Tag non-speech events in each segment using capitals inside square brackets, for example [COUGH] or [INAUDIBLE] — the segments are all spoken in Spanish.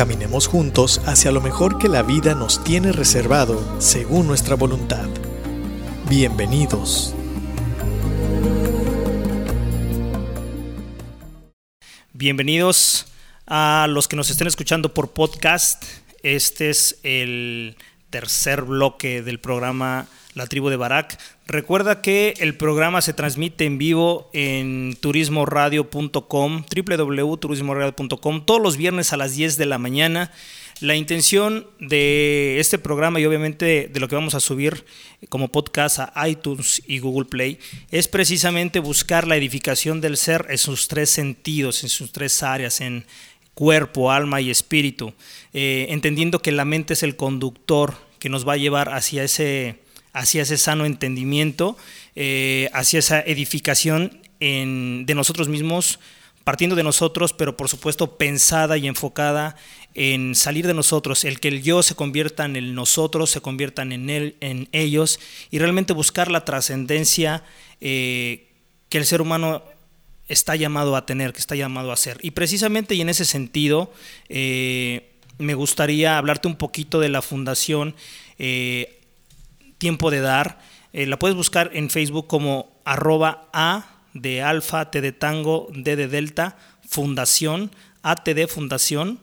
Caminemos juntos hacia lo mejor que la vida nos tiene reservado según nuestra voluntad. Bienvenidos. Bienvenidos a los que nos estén escuchando por podcast. Este es el tercer bloque del programa La Tribu de Barak. Recuerda que el programa se transmite en vivo en turismoradio.com, www.turismoradio.com, todos los viernes a las 10 de la mañana. La intención de este programa y obviamente de lo que vamos a subir como podcast a iTunes y Google Play es precisamente buscar la edificación del ser en sus tres sentidos, en sus tres áreas, en cuerpo, alma y espíritu, eh, entendiendo que la mente es el conductor que nos va a llevar hacia ese, hacia ese sano entendimiento, eh, hacia esa edificación de nosotros mismos, partiendo de nosotros, pero por supuesto pensada y enfocada en salir de nosotros, el que el yo se convierta en el nosotros, se conviertan en él, en ellos, y realmente buscar la trascendencia eh, que el ser humano está llamado a tener, que está llamado a ser. Y precisamente y en ese sentido, eh, me gustaría hablarte un poquito de la fundación Tiempo de Dar. Eh, la puedes buscar en Facebook como arroba A de Alfa, T de Tango, D de Delta, Fundación, ATD Fundación.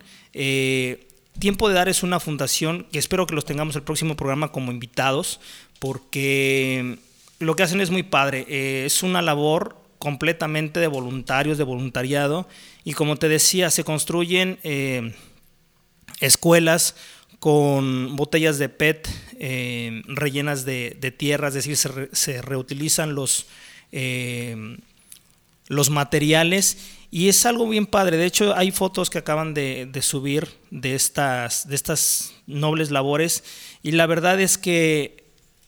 Tiempo de Dar es una fundación que espero que los tengamos el próximo programa como invitados, porque lo que hacen es muy padre. es una labor completamente de voluntarios, de voluntariado. Y como te decía, se construyen eh, escuelas con botellas de PET eh, rellenas de, tierra, es decir, se, reutilizan los, eh, los materiales y es algo bien padre. De hecho, hay fotos que acaban de, de, subir de estas, de estas nobles labores y la verdad es que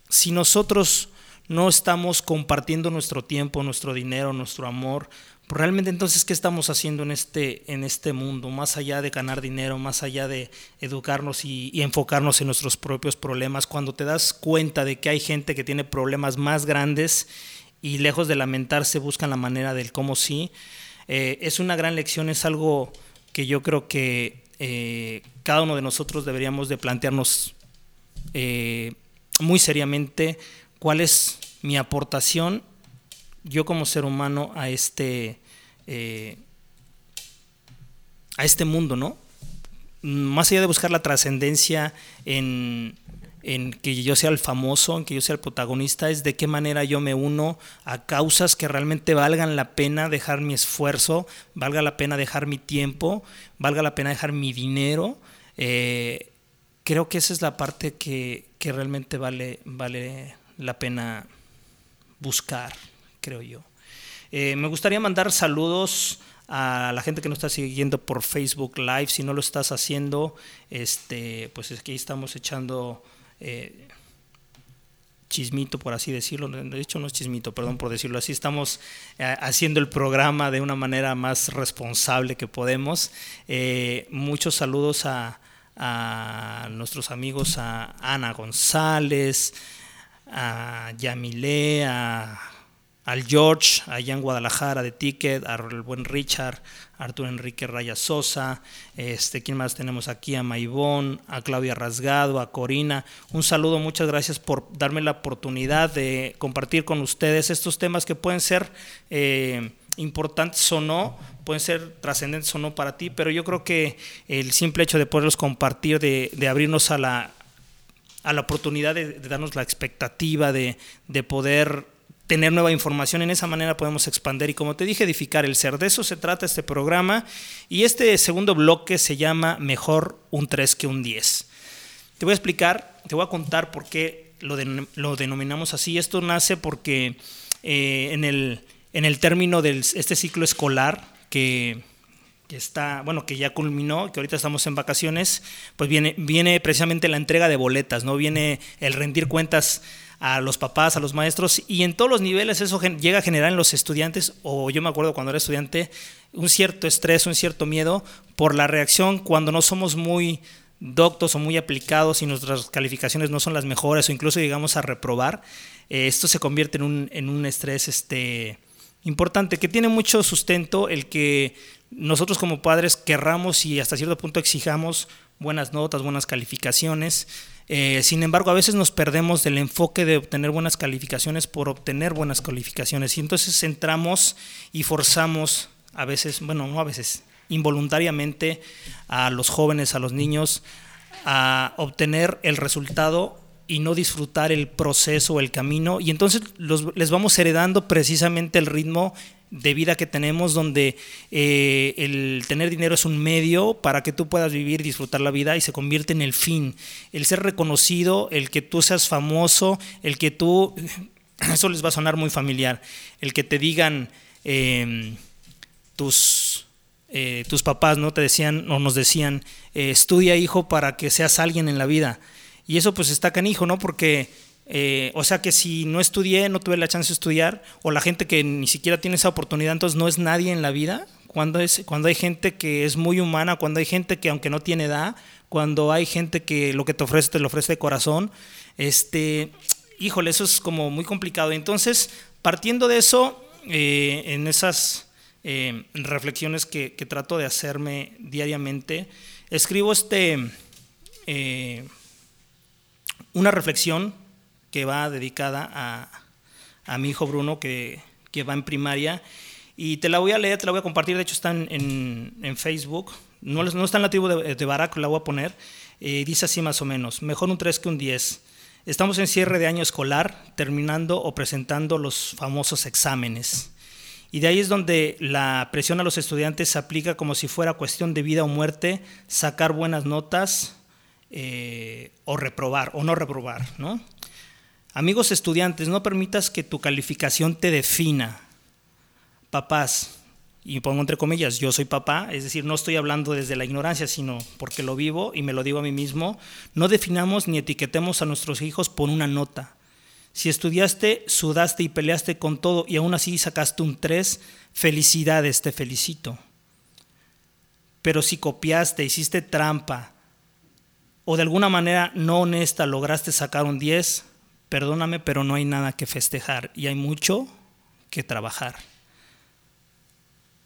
si nosotros no estamos compartiendo nuestro tiempo, nuestro dinero, nuestro amor. Realmente entonces, ¿qué estamos haciendo en este, en este mundo? Más allá de ganar dinero, más allá de educarnos y, enfocarnos en nuestros propios problemas, cuando te das cuenta de que hay gente que tiene problemas más grandes y lejos de lamentarse buscan la manera del cómo sí, eh, es una gran lección, es algo que yo creo que eh, cada uno de nosotros deberíamos de plantearnos eh, muy seriamente cuál es mi aportación yo como ser humano a este, eh, a este mundo, ¿no? Más allá de buscar la trascendencia en, en que yo sea el famoso, en que yo sea el protagonista, es de qué manera yo me uno a causas que realmente valgan la pena dejar mi esfuerzo, valga la pena dejar mi tiempo, valga la pena dejar mi dinero. Eh, creo que esa es la parte que, que realmente vale, vale la pena buscar, creo yo. Eh, me gustaría mandar saludos a la gente que nos está siguiendo por Facebook Live. Si no lo estás haciendo, este, pues aquí estamos echando eh, chismito, por así decirlo. De hecho, no es chismito, perdón por decirlo así. Estamos eh, haciendo el programa de una manera más responsable que podemos. muchos saludos a, a nuestros amigos, a Ana González a Yamile, a, al George, allá en Guadalajara de Ticket, al buen Richard, Arturo Enrique Raya Sosa, este, ¿quién más tenemos aquí? A Maibón, a Claudia Rasgado, a Corina. Un saludo, muchas gracias por darme la oportunidad de compartir con ustedes estos temas que pueden ser eh, importantes o no, pueden ser trascendentes o no para ti, pero yo creo que el simple hecho de poderlos compartir, de, de abrirnos a la, a la oportunidad de, darnos la expectativa de, poder tener nueva información. En esa manera podemos expandir y, como te dije, edificar el ser. De eso se trata este programa. Y este segundo bloque se llama Mejor un 3 que un 10. Te voy a explicar, te voy a contar por qué lo, lo denominamos así. Esto nace porque eh, en, el, en el término de este ciclo escolar que que está, bueno, que ya culminó, que ahorita estamos en vacaciones, pues viene, viene precisamente la entrega de boletas, ¿no? Viene el rendir cuentas a los papás, a los maestros, y en todos los niveles eso llega a generar en los estudiantes, o yo me acuerdo cuando era estudiante, un cierto estrés, un cierto miedo por la reacción cuando no somos muy doctos o muy aplicados y nuestras calificaciones no son las mejores o incluso llegamos a reprobar, eh, esto se convierte en un, estrés este, importante, que tiene mucho sustento el que nosotros como padres querramos y hasta cierto punto exijamos buenas notas, buenas calificaciones. Eh, sin embargo, a veces nos perdemos del enfoque de obtener buenas calificaciones por obtener buenas calificaciones. Y entonces entramos y forzamos, a veces, bueno, no a veces, involuntariamente a los jóvenes, a los niños, a obtener el resultado y no disfrutar el proceso, el camino. Y entonces les vamos heredando precisamente el ritmo de vida que tenemos, donde eh, el tener dinero es un medio para que tú puedas vivir, disfrutar la vida y se convierte en el fin. El ser reconocido, el que tú seas famoso, el que tú, [CLEARS THROAT] eso les va a sonar muy familiar, el que te digan em, tus, eh, tus papás, ¿no? Te decían o nos decían, eh, estudia hijo para que seas alguien en la vida. Y eso pues está canijo, ¿no? Porque eh, o sea que si no estudié, no tuve la chance de estudiar, o la gente que ni siquiera tiene esa oportunidad, entonces no es nadie en la vida. Cuando, es, cuando hay gente que es muy humana, cuando hay gente que aunque no tiene edad, cuando hay gente que lo que te ofrece te lo ofrece de corazón, este, híjole, eso es como muy complicado. Entonces, partiendo de eso, eh, en esas eh, reflexiones que, que, trato de hacerme diariamente, escribo este, una reflexión que va dedicada a, a mi hijo Bruno, que, que, va en primaria. Y te la voy a leer, te la voy a compartir, de hecho está en, en, Facebook. No, no, está en la tribu de, de Barak, la voy a poner. Eh, dice así más o menos, mejor un 3 que un 10. Estamos en cierre de año escolar, terminando o presentando los famosos exámenes. Y de ahí es donde la presión a los estudiantes se aplica como si fuera cuestión de vida o muerte, sacar buenas notas eh, o reprobar o no reprobar, ¿no? Amigos estudiantes, no permitas que tu calificación te defina. Papás, y pongo entre comillas, yo soy papá, es decir, no estoy hablando desde la ignorancia, sino porque lo vivo y me lo digo a mí mismo, no definamos ni etiquetemos a nuestros hijos por una nota. Si estudiaste, sudaste y peleaste con todo y aún así sacaste un 3, felicidades, te felicito. Pero si copiaste, hiciste trampa o de alguna manera no honesta lograste sacar un 10, perdóname, pero no hay nada que festejar y hay mucho que trabajar.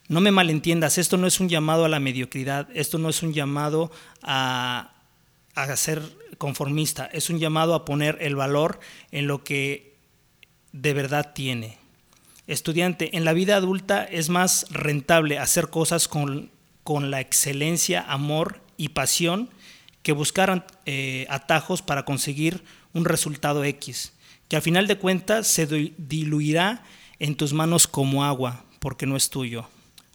No me malentiendas, esto no es un llamado a la mediocridad, esto no es un llamado a, a ser conformista, es un llamado a poner el valor en lo que de verdad tiene. Estudiante, en la vida adulta es más rentable hacer cosas con, con la excelencia, amor y pasión que buscar eh, atajos para conseguir un resultado X, que al final de cuentas se diluirá en tus manos como agua, porque no es tuyo.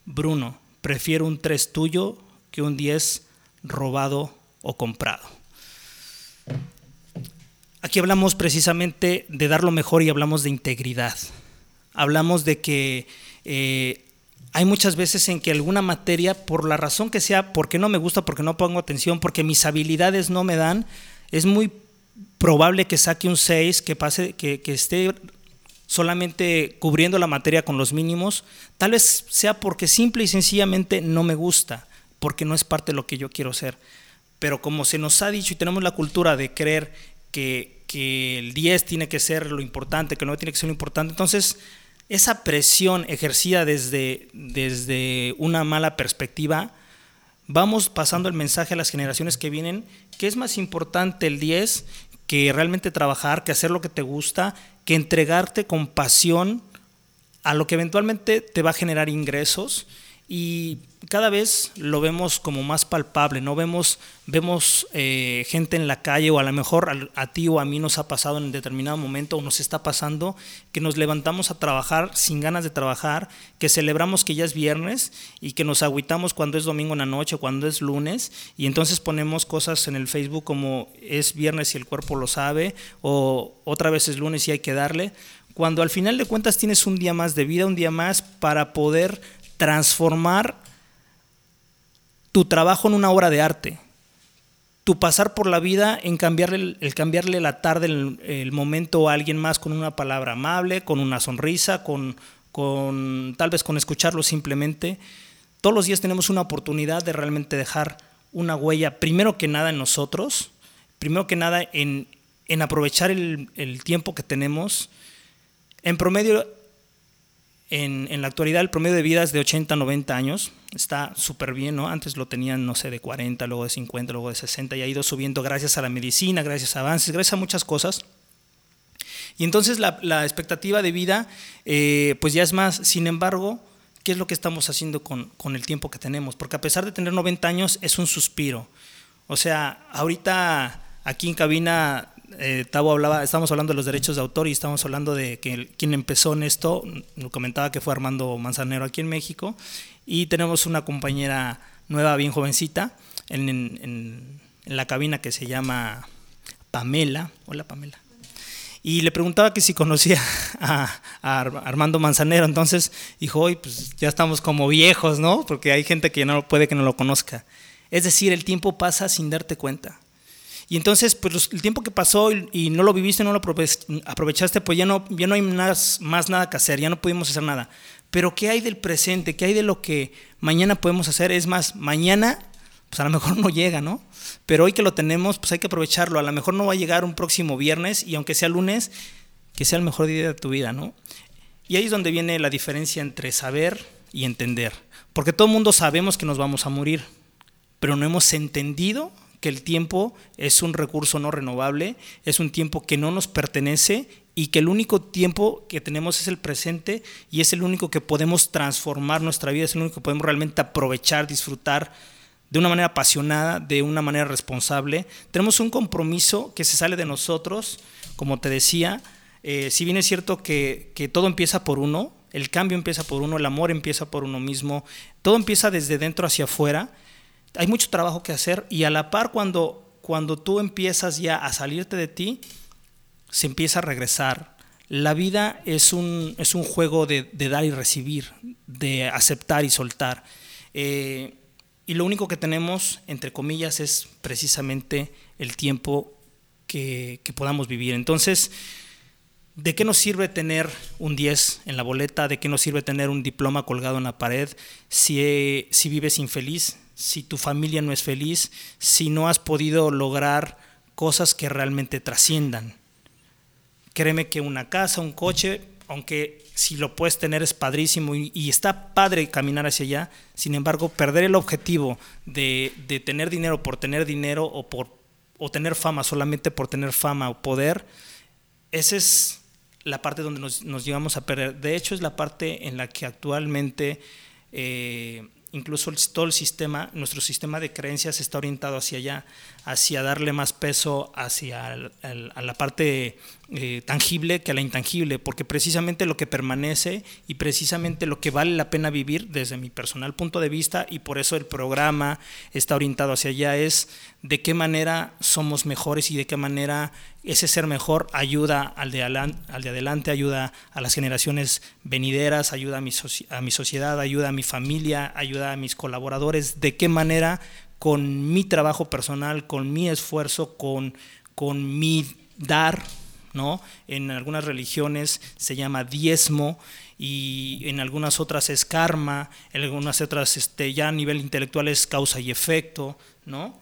Bruno, prefiero un 3 tuyo que un 10 robado o comprado. Aquí hablamos precisamente de dar lo mejor y hablamos de integridad. Hablamos de que eh, hay muchas veces en que alguna materia, por la razón que sea, porque no me gusta, porque no pongo atención, porque mis habilidades no me dan, es muy probable que saque un 6, que, pase, que, esté solamente cubriendo la materia con los mínimos, tal vez sea porque simple y sencillamente no me gusta, porque no es parte de lo que yo quiero ser. Pero como se nos ha dicho y tenemos la cultura de creer que, el 10 tiene que ser lo importante, que no tiene que ser lo importante, entonces esa presión ejercida desde, desde una mala perspectiva, vamos pasando el mensaje a las generaciones que vienen, que es más importante el 10 que realmente trabajar, que hacer lo que te gusta, que entregarte con pasión a lo que eventualmente te va a generar ingresos y cada vez lo vemos como más palpable, ¿no? Vemos, vemos eh, gente en la calle o a lo mejor a, ti o a mí nos ha pasado en determinado momento o nos está pasando que nos levantamos a trabajar sin ganas de trabajar, que celebramos que ya es viernes y que nos agüitamos cuando es domingo en la noche, cuando es lunes y entonces ponemos cosas en el Facebook como es viernes y el cuerpo lo sabe o otra vez es lunes y hay que darle, cuando al final de cuentas tienes un día más de vida, un día más para poder transformar tu trabajo en una obra de arte, tu pasar por la vida en cambiarle, el cambiarle la tarde, el, momento a alguien más con una palabra amable, con una sonrisa, con, con tal vez con escucharlo simplemente. Todos los días tenemos una oportunidad de realmente dejar una huella, primero que nada en nosotros, primero que nada en, en aprovechar el, el tiempo que tenemos. En promedio, en, la actualidad el promedio de vida es de 80 a 90 años, está súper bien, ¿no? Antes lo tenían, no sé, de 40, luego de 50, luego de 60 y ha ido subiendo gracias a la medicina, gracias a avances, gracias a muchas cosas. Y entonces la, la expectativa de vida, eh, pues ya es más, sin embargo, ¿qué es lo que estamos haciendo con, con el tiempo que tenemos? Porque a pesar de tener 90 años, es un suspiro. O sea, ahorita aquí en cabina eh, Tavo hablaba, estábamos hablando de los derechos de autor y estábamos hablando de que quien empezó en esto, nos comentaba que fue Armando Manzanero aquí en México, y tenemos una compañera nueva, bien jovencita, en, la cabina que se llama Pamela. Hola Pamela. Y le preguntaba que si conocía [LAUGHS] a, a Armando Manzanero, entonces dijo, hoy pues ya estamos como viejos, ¿no? Porque hay gente que no puede que no lo conozca. Es decir, el tiempo pasa sin darte cuenta. Y entonces, pues el tiempo que pasó y, no lo viviste, no lo aprovechaste, pues ya no, ya no hay más, nada que hacer, ya no pudimos hacer nada. Pero ¿qué hay del presente? ¿Qué hay de lo que mañana podemos hacer? Es más, mañana, pues a lo mejor [LAUGHS] no llega, ¿no? Pero hoy que lo tenemos, pues hay que aprovecharlo. A lo mejor no va a llegar un próximo viernes y aunque sea lunes, que sea el mejor día de tu vida, ¿no? Y ahí es donde viene la diferencia entre saber y entender. Porque todo el mundo sabemos que nos vamos a morir, pero no hemos entendido que el tiempo es un recurso no renovable, es un tiempo que no nos pertenece y que el único tiempo que tenemos es el presente y es el único que podemos transformar nuestra vida, es el único que podemos realmente aprovechar, disfrutar de una manera apasionada, de una manera responsable. Tenemos un compromiso que se sale de nosotros, como te decía, eh, si bien es cierto que, que todo empieza por uno, el cambio empieza por uno, el amor empieza por uno mismo, todo empieza desde dentro hacia afuera hay mucho trabajo que hacer y a la par cuando, cuando tú empiezas ya a salirte de ti, se empieza a regresar. La vida es un, es un juego de, dar y recibir, de aceptar y soltar. Eh, y lo único que tenemos, entre comillas, es precisamente el tiempo que, que, podamos vivir. Entonces, ¿de qué nos sirve tener un 10 en la boleta? ¿De qué nos sirve tener un diploma colgado en la pared si, si vives infeliz? Si tu familia no es feliz, si no has podido lograr cosas que realmente trasciendan. Créeme que una casa, un coche, aunque si lo puedes tener es padrísimo y, está padre caminar hacia allá, sin embargo, perder el objetivo de, tener dinero por tener dinero o por o tener fama solamente por tener fama o poder, esa es la parte donde nos, nos llegamos a perder. De hecho, es la parte en la que actualmente eh, incluso todo el sistema, nuestro sistema de creencias está orientado hacia allá, hacia darle más peso hacia a la parte eh, tangible que a la intangible, porque precisamente lo que permanece y precisamente lo que vale la pena vivir desde mi personal punto de vista, y por eso el programa está orientado hacia allá, es de qué manera somos mejores y de qué manera ese ser mejor ayuda al de, al de adelante, ayuda a las generaciones venideras, ayuda a mi, a mi sociedad, ayuda a mi familia, ayuda a mis colaboradores, de qué manera con mi trabajo personal, con mi esfuerzo, con, con mi dar, ¿no? En algunas religiones se llama diezmo y en algunas otras es karma, en algunas otras este, ya a nivel intelectual es causa y efecto, ¿no?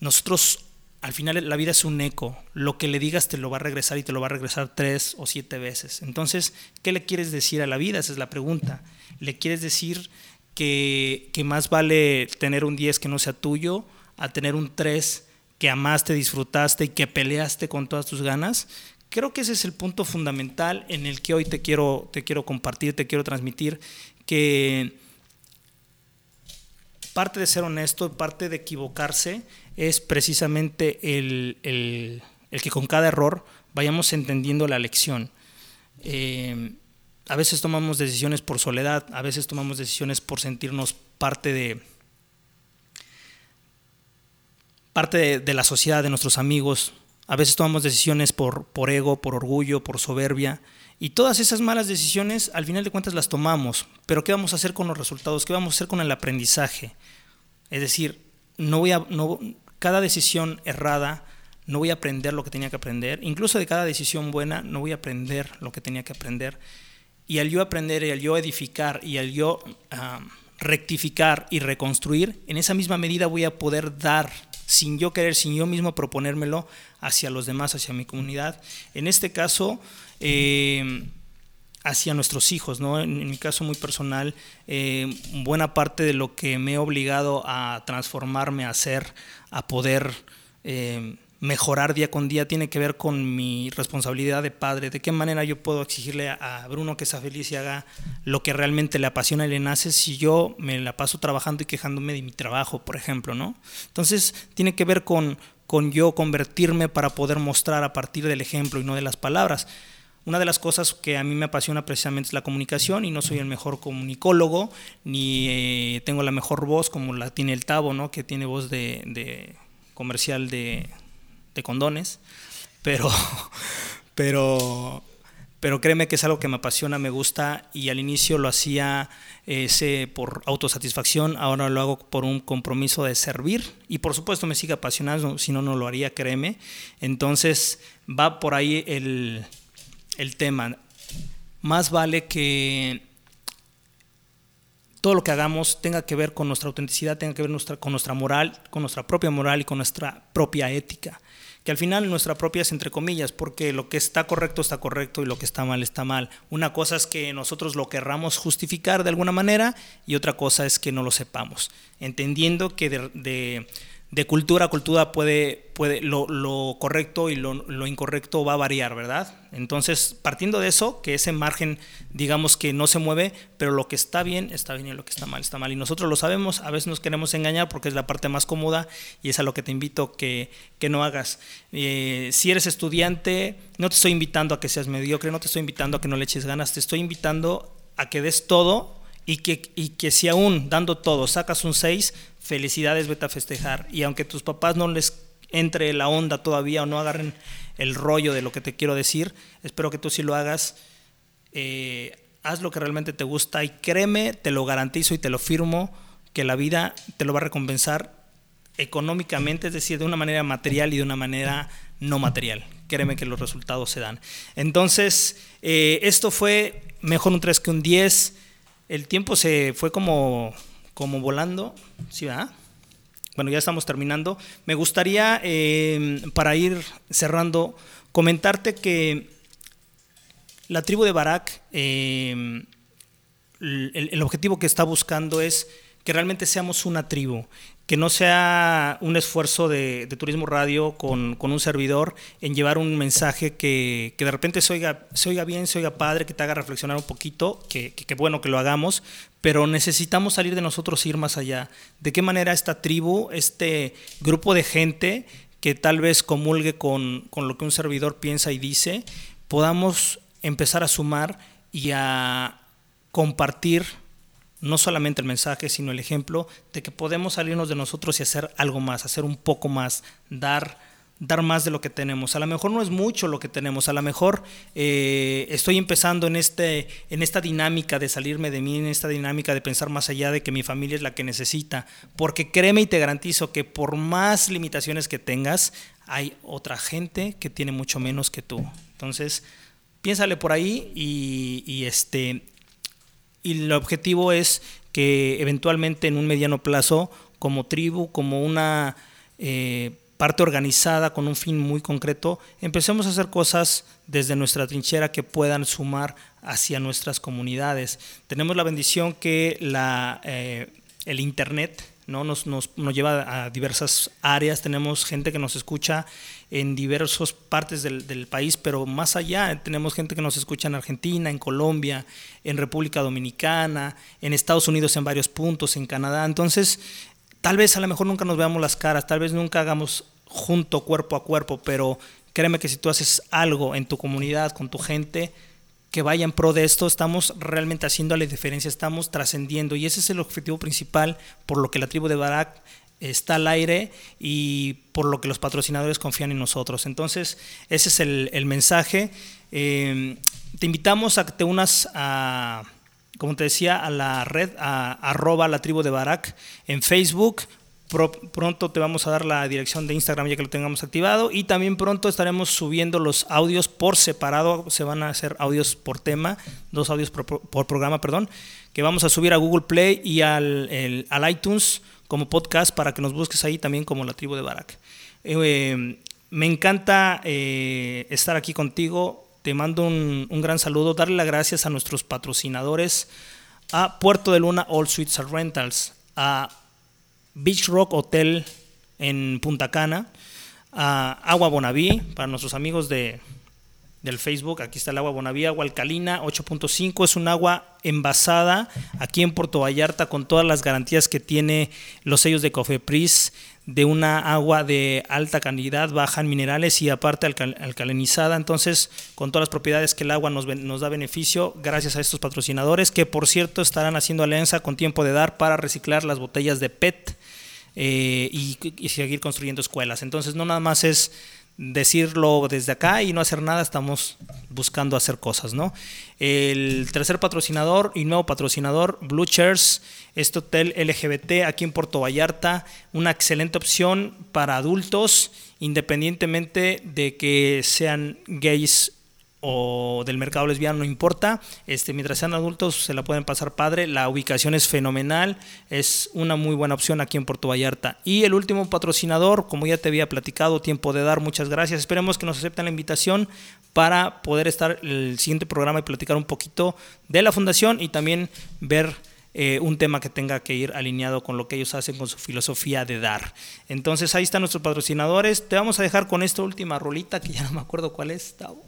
Nosotros al final la vida es un eco, lo que le digas te lo va a regresar y te lo va a regresar tres o siete veces. Entonces, ¿qué le quieres decir a la vida? Esa es la pregunta. ¿Le quieres decir que, más vale tener un 10 que no sea tuyo a tener un 3 que amaste, disfrutaste y que peleaste con todas tus ganas. Creo que ese es el punto fundamental en el que hoy te quiero, te quiero compartir, te quiero transmitir, que parte de ser honesto, parte de equivocarse, es precisamente el, que con cada error vayamos entendiendo la lección. Eh, a veces tomamos decisiones por soledad, a veces tomamos decisiones por sentirnos parte de parte de, la sociedad, de nuestros amigos. A veces tomamos decisiones por, por ego, por orgullo, por soberbia. Y todas esas malas decisiones, al final de cuentas, las tomamos. Pero ¿qué vamos a hacer con los resultados? ¿Qué vamos a hacer con el aprendizaje? Es decir, no voy a, no, cada decisión errada no voy a aprender lo que tenía que aprender. Incluso de cada decisión buena no voy a aprender lo que tenía que aprender. Y al yo aprender y al yo edificar y al yo ah, rectificar y reconstruir, en esa misma medida voy a poder dar sin yo querer, sin yo mismo proponérmelo hacia los demás, hacia mi comunidad. En este caso, eh, hacia nuestros hijos, ¿no? En, mi caso muy personal, eh, buena parte de lo que me he obligado a transformarme, a hacer, a poder eh, mejorar día con día tiene que ver con mi responsabilidad de padre, de qué manera yo puedo exigirle a Bruno que sea feliz y haga lo que realmente le apasiona y le nace si yo me la paso trabajando y quejándome de mi trabajo, por ejemplo, ¿no? Entonces tiene que ver con, con yo convertirme para poder mostrar a partir del ejemplo y no de las palabras. Una de las cosas que a mí me apasiona precisamente es la comunicación y no soy el mejor comunicólogo ni eh, tengo la mejor voz como la tiene el Tavo, ¿no? que tiene voz de, de comercial de, de condones, pero, [LAUGHS] pero, pero créeme que es algo que me apasiona, me gusta y al inicio lo hacía ese por autosatisfacción, ahora lo hago por un compromiso de servir y por supuesto me sigue apasionando, si no, no lo haría, créeme. Entonces va por ahí el, el tema. Más vale que todo lo que hagamos tenga que ver con nuestra autenticidad, tenga que ver con nuestra moral, con nuestra propia moral y con nuestra propia ética que al final nuestra propia es entre comillas, porque lo que está correcto está correcto y lo que está mal está mal. Una cosa es que nosotros lo querramos justificar de alguna manera y otra cosa es que no lo sepamos, entendiendo que de de cultura a cultura puede, puede lo, lo correcto y lo, lo, incorrecto va a variar, ¿verdad? Entonces, partiendo de eso, que ese margen, digamos que no se mueve, pero lo que está bien, está bien y lo que está mal, está mal. Y nosotros lo sabemos, a veces nos queremos engañar porque es la parte más cómoda y es a lo que te invito que, que no hagas. Eh, si eres estudiante, no te estoy invitando a que seas mediocre, no te estoy invitando a que no le eches ganas, te estoy invitando a que des todo y que, y que si aún dando todo sacas un 6, felicidades, vete a festejar. Y aunque tus papás no les entre la onda todavía o no agarren el rollo de lo que te quiero decir, espero que tú sí lo hagas. Eh, haz lo que realmente te gusta y créeme, te lo garantizo y te lo firmo, que la vida te lo va a recompensar económicamente, es decir, de una manera material y de una manera no material. Créeme que los resultados se dan. Entonces, eh, esto fue mejor un 3 que un 10. El tiempo se fue como como volando, ¿sí verdad? Bueno, ya estamos terminando. Me gustaría, eh, para ir cerrando, comentarte que la tribu de Barak, el, el objetivo que está buscando es que realmente seamos una tribu, que no sea un esfuerzo de, Turismo Radio con, un servidor en llevar un mensaje que, de repente se oiga, bien, se oiga padre, que te haga reflexionar un poquito, que, bueno que lo hagamos, pero necesitamos salir de nosotros e ir más allá. ¿De qué manera esta tribu, este grupo de gente que tal vez comulgue con, con lo que un servidor piensa y dice, podamos empezar a sumar y a compartir no solamente el mensaje, sino el ejemplo de que podemos salirnos de nosotros y hacer algo más, hacer un poco más, dar, dar más de lo que tenemos. A lo mejor no es mucho lo que tenemos, a lo mejor eh, estoy empezando en, este, en esta dinámica de salirme de mí, en esta dinámica de pensar más allá de que mi familia es la que necesita, porque créeme y te garantizo que por más limitaciones que tengas, hay otra gente que tiene mucho menos que tú. Entonces, piénsale por ahí y, y este, y el objetivo es que eventualmente en un mediano plazo, como tribu, como una eh, parte organizada con un fin muy concreto, empecemos a hacer cosas desde nuestra trinchera que puedan sumar hacia nuestras comunidades. Tenemos la bendición que la, eh, el Internet ¿no? Nos, nos, nos, lleva a diversas áreas, tenemos gente que nos escucha en diversas partes del, del, país, pero más allá tenemos gente que nos escucha en Argentina, en Colombia, en República Dominicana, en Estados Unidos en varios puntos, en Canadá. Entonces, tal vez a lo mejor nunca nos veamos las caras, tal vez nunca hagamos junto cuerpo a cuerpo, pero créeme que si tú haces algo en tu comunidad, con tu gente, que vaya en pro de esto, estamos realmente haciendo la diferencia, estamos trascendiendo y ese es el objetivo principal por lo que la tribu de Barak está al aire y por lo que los patrocinadores confían en nosotros. Entonces, ese es el, mensaje. Eh, te invitamos a que te unas a, como te decía, a la red, a arroba la tribu de Barak en Facebook pronto te vamos a dar la dirección de Instagram ya que lo tengamos activado y también pronto estaremos subiendo los audios por separado, se van a hacer audios por tema, dos audios por, programa, perdón, que vamos a subir a Google Play y al, al, iTunes como podcast para que nos busques ahí también como la tribu de Barak. Eh, me encanta eh, estar aquí contigo, te mando un, un gran saludo, darle las gracias a nuestros patrocinadores, a Puerto de Luna All Suites Rentals, a Beach Rock Hotel en Punta Cana, Agua Bonaví, para nuestros amigos de, del Facebook, aquí está el agua Bonaví, agua alcalina 8.5, es un agua envasada aquí en Puerto Vallarta con todas las garantías que tiene los sellos de Cofepris, de una agua de alta calidad, baja en minerales y aparte alcalinizada, entonces con todas las propiedades que el agua nos, da beneficio gracias a estos patrocinadores que por cierto estarán haciendo alianza con tiempo de dar para reciclar las botellas de PET eh, y, seguir construyendo escuelas. Entonces no nada más es decirlo desde acá y no hacer nada, estamos buscando hacer cosas, ¿no? El tercer patrocinador y nuevo patrocinador, Blue Chairs, este hotel LGBT aquí en Puerto Vallarta, una excelente opción para adultos, independientemente de que sean gays o del mercado lesbiano, no importa. Este, mientras sean adultos, se la pueden pasar padre. La ubicación es fenomenal, es una muy buena opción aquí en Puerto Vallarta. Y el último patrocinador, como ya te había platicado, tiempo de dar, muchas gracias. Esperemos que nos acepten la invitación para poder estar el siguiente programa y platicar un poquito de la fundación y también ver eh, un tema que tenga que ir alineado con lo que ellos hacen con su filosofía de dar. Entonces ahí están nuestros patrocinadores. Te vamos a dejar con esta última rolita que ya no me acuerdo cuál es, Tavo.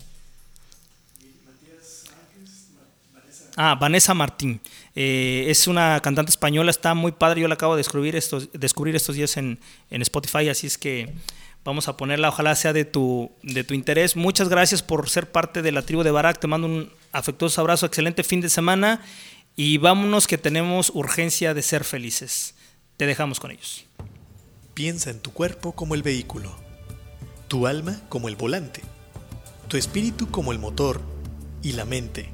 Ah, Vanessa Martín. Eh, es una cantante española, está muy padre. Yo la acabo de descubrir estos, descubrir estos días en, Spotify, así es que vamos a ponerla. Ojalá sea de tu, de tu interés. Muchas gracias por ser parte de la tribu de Barak. Te mando un afectuoso abrazo, excelente fin de semana y vámonos que tenemos urgencia de ser felices. Te dejamos con ellos. Piensa en tu cuerpo como el vehículo, tu alma como el volante, tu espíritu como el motor y la mente